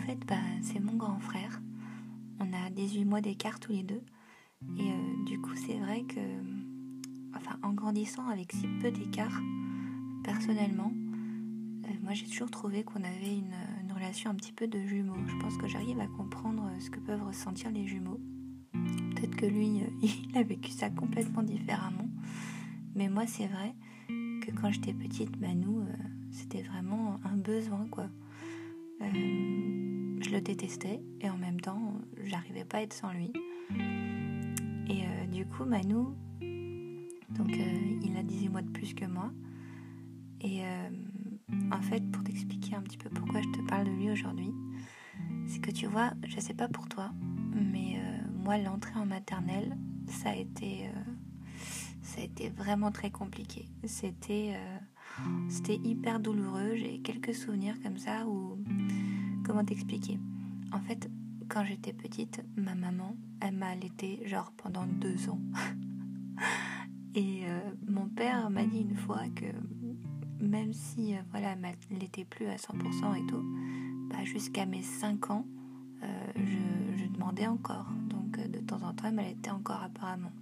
fait, bah, c'est mon grand frère. On a 18 mois d'écart tous les deux. Et euh, du coup, c'est vrai que, en grandissant avec si peu d'écart, personnellement, euh, moi j'ai toujours trouvé qu'on avait une, relation un petit peu de jumeaux. Je pense que j'arrive à comprendre ce que peuvent ressentir les jumeaux. Peut-être que lui, il a vécu ça complètement différemment. Mais moi, c'est vrai que quand j'étais petite, bah, c'était vraiment un besoin, quoi. Euh, je le détestais et en même temps, j'arrivais pas à être sans lui. Et euh, du coup, Manu, donc euh, il a 18 mois de plus que moi. Et en fait, pour t'expliquer un petit peu pourquoi je te parle de lui aujourd'hui, c'est que tu vois, je sais pas pour toi, mais moi, l'entrée en maternelle, ça a été, ça a été vraiment très compliqué. C'était c'était hyper douloureux. J'ai quelques souvenirs comme ça où. Comment t'expliquer? En fait, quand j'étais petite, ma maman, elle m'a allaitée genre pendant deux ans. Et euh, mon père m'a dit une fois que même si euh, voilà, elle n'était plus à 100% et tout, bah, jusqu'à mes 5 ans, euh, je, demandais encore. Donc de temps en temps, elle m'allaitait encore apparemment.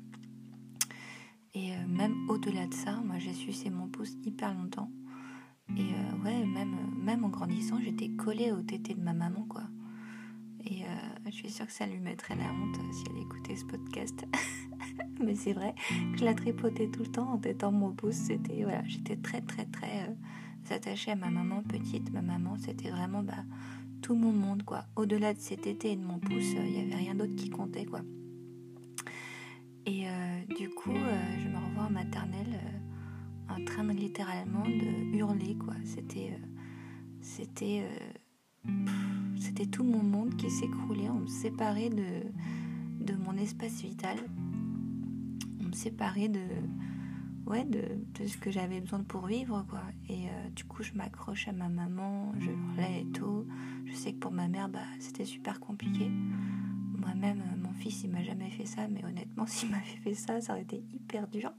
Et euh, même au-delà de ça, moi j'ai sucé mon hyper longtemps. Et euh, ouais, même, même en grandissant, j'étais collée au tété de ma maman, quoi. Et euh, je suis sûre que ça lui mettrait la honte si elle écoutait ce podcast. Mais c'est vrai que je la tripotais tout le temps en tétant mon pouce. C'était, voilà, j'étais très, très, très attachée à ma maman petite. Ma maman, c'était vraiment bah, tout mon monde, quoi. Au-delà de ses tétés et de mon pouce, il n'y avait rien d'autre qui comptait, quoi. Et euh, du coup, euh, je me revois en maternelle euh, en train de littéralement de hurler, quoi. C'était. c'était. c'était tout mon monde qui s'écroulait. On me séparait de, de mon espace vital. On me séparait de. Ouais, de, ce que j'avais besoin pour vivre, quoi. Et du coup, je m'accroche à ma maman, je hurlais et tout. Je sais que pour ma mère, bah, c'était super compliqué. Moi-même, fils, il m'a jamais fait ça, mais honnêtement, s'il m'avait fait ça, ça aurait été hyper dur.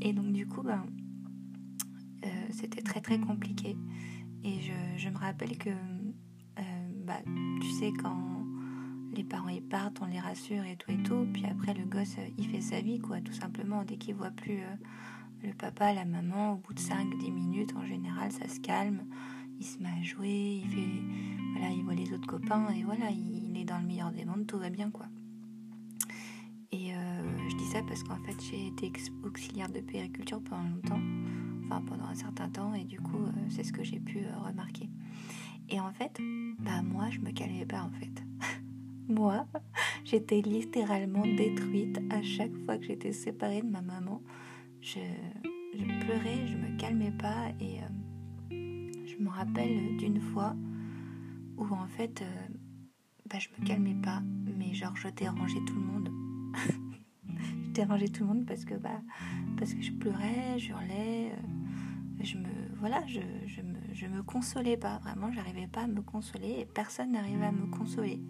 Et donc, du coup, ben, euh, c'était très très compliqué. Et je, me rappelle que, euh, bah, tu sais, quand les parents ils partent, on les rassure et tout et tout. Puis après, le gosse, il fait sa vie, quoi, tout simplement. Dès qu'il voit plus euh, le papa, la maman, au bout de 5-10 minutes, en général, ça se calme. Il se met à jouer, il voit les autres copains et voilà, il dans le meilleur des mondes, tout va bien quoi. Et euh, je dis ça parce qu'en fait j'ai été auxiliaire de périculture pendant longtemps, enfin pendant un certain temps, et du coup euh, c'est ce que j'ai pu euh, remarquer. Et en fait, bah moi je me calmais pas en fait. moi, j'étais littéralement détruite à chaque fois que j'étais séparée de ma maman. Je, je pleurais, je me calmais pas et je me rappelle d'une fois où en fait bah, je me calmais pas, mais genre je dérangeais tout le monde. je dérangeais tout le monde parce que bah parce que je pleurais, je hurlais, euh, je me voilà, je, me, je consolais pas, vraiment, j'arrivais pas à me consoler et personne n'arrivait à me consoler.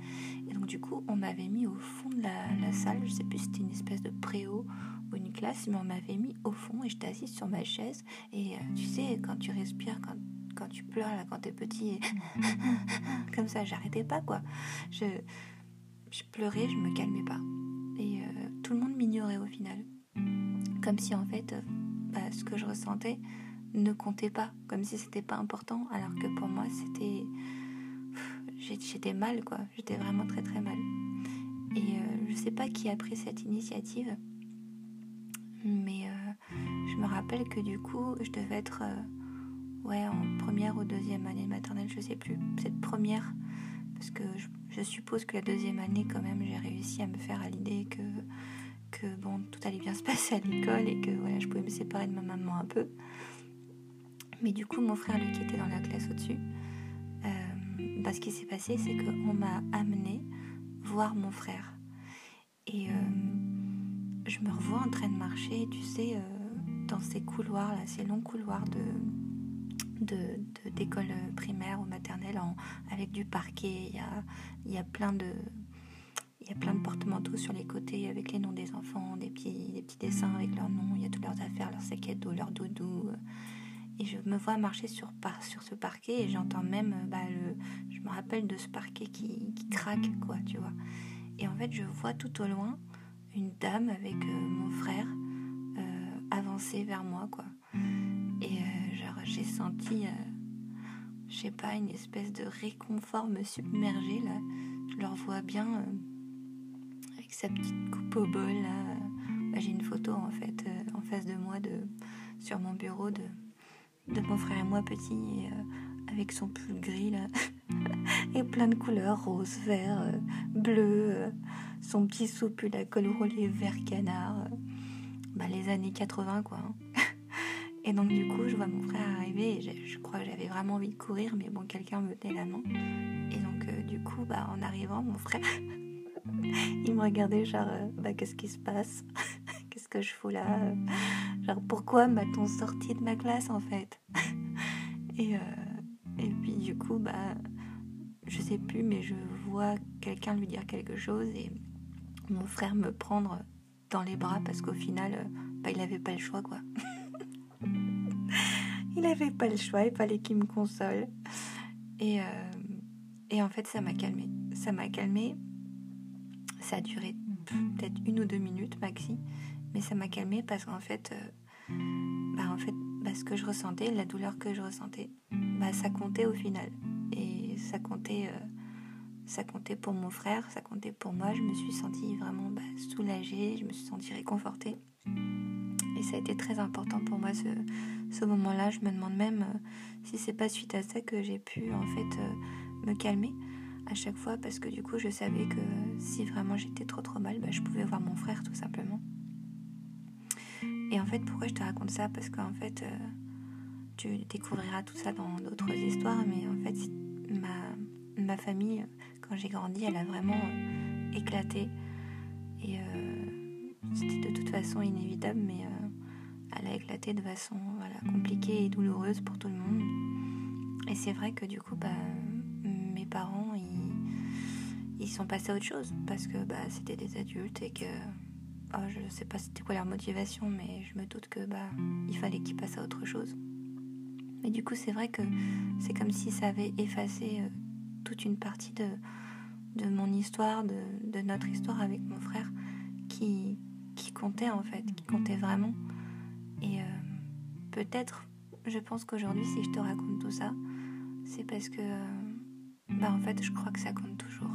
Et donc du coup, on m'avait mis au fond de la, salle, je sais plus c'était une espèce de préau une classe, mais on m'avait mis au fond et j'étais assise sur ma chaise et euh, tu sais quand tu respires quand quand tu pleures là, quand t'es petit, comme ça, j'arrêtais pas quoi. Je, je pleurais, je me calmais pas. Et euh, tout le monde m'ignorait au final. Comme si en fait, euh, bah, ce que je ressentais ne comptait pas, comme si c'était pas important, alors que pour moi c'était. J'étais mal quoi, j'étais vraiment très très mal. Et euh, je sais pas qui a pris cette initiative, mais je me rappelle que du coup, je devais être ouais, en première ou deuxième année de maternelle, je sais plus. Cette première, parce que je, suppose que la deuxième année, quand même, j'ai réussi à me faire à l'idée que, que bon, tout allait bien se passer à l'école et que voilà, je pouvais me séparer de ma maman un peu. Mais du coup, mon frère, lui, qui était dans la classe au-dessus, euh, bah, ce qui s'est passé, c'est qu'on m'a amené voir mon frère. Et euh, je me revois en train de marcher, tu sais, euh, dans ces couloirs, là, ces longs couloirs de, d'école primaire ou maternelle avec du parquet. Il y a, y a plein de il y a plein de porte-manteaux sur les côtés avec les noms des enfants, des petits, des petits dessins avec leurs noms. Il y a toutes leurs affaires, leurs sacs à leurs doudous. Et et je me vois marcher sur, par, sur ce parquet et j'entends même, bah, le, je me rappelle de ce parquet qui, qui, craque, quoi, tu vois. Et en fait, je vois tout au loin une dame avec mon frère avancer vers moi, quoi. Et genre, j'ai senti je sais pas, une espèce de réconfort me submerger là. Je leur vois bien euh, avec sa petite coupe au bol là. Bah, j'ai une photo en fait euh, en face de moi de, sur mon bureau de, mon frère et moi petit euh, avec son pull gris là et plein de couleurs rose, vert, bleu, son petit soupul à col roulé vert canard. bah, les années 80 quoi. Hein. Et donc du coup, je vois mon frère arriver et je, crois que j'avais vraiment envie de courir, mais bon, quelqu'un me tenait la main. Et donc euh, du coup, bah, en arrivant, mon frère, il me regardait genre, euh, bah, qu'est-ce qui se passe? Qu'est-ce que je fous là? Genre, pourquoi m'a-t-on sorti de ma classe en fait et, euh, et puis du coup, bah, je sais plus, mais je vois quelqu'un lui dire quelque chose et mon frère me prendre dans les bras parce qu'au final, bah, il n'avait pas le choix quoi. il n'avait pas le choix, il fallait qu'il me console. Et, euh, et en fait, ça m'a calmé. Ça m'a calmé. Ça a duré peut-être une ou deux minutes maxi, mais ça m'a calmé parce qu'en fait, euh, ce que je ressentais, la douleur que je ressentais, bah, ça comptait au final. Et ça comptait, euh, ça comptait pour mon frère, ça comptait pour moi. Je me suis sentie vraiment bah, soulagée, je me suis sentie réconfortée. Et ça a été très important pour moi ce, ce moment-là. Je me demande même euh, si c'est pas suite à ça que j'ai pu en fait euh, me calmer à chaque fois parce que du coup je savais que si vraiment j'étais trop trop mal, bah, je pouvais voir mon frère tout simplement. Et en fait pourquoi je te raconte ça? Parce qu'en fait euh, tu découvriras tout ça dans d'autres histoires, mais en fait ma, ma famille quand j'ai grandi elle a vraiment éclaté et c'était de toute façon inévitable mais elle a éclaté de façon voilà, compliquée et douloureuse pour tout le monde. Et c'est vrai que du coup, bah, mes parents, ils, ils sont passés à autre chose parce que bah, c'était des adultes et que oh, je ne sais pas c'était quoi leur motivation, mais je me doute que bah, il fallait qu'ils passent à autre chose. Mais du coup, c'est vrai que c'est comme si ça avait effacé euh, toute une partie de, de mon histoire, de, de, notre histoire avec mon frère, qui, qui comptait en fait, qui comptait vraiment. Et euh, peut-être, je pense qu'aujourd'hui, si je te raconte tout ça, c'est parce que, bah en fait, je crois que ça compte toujours.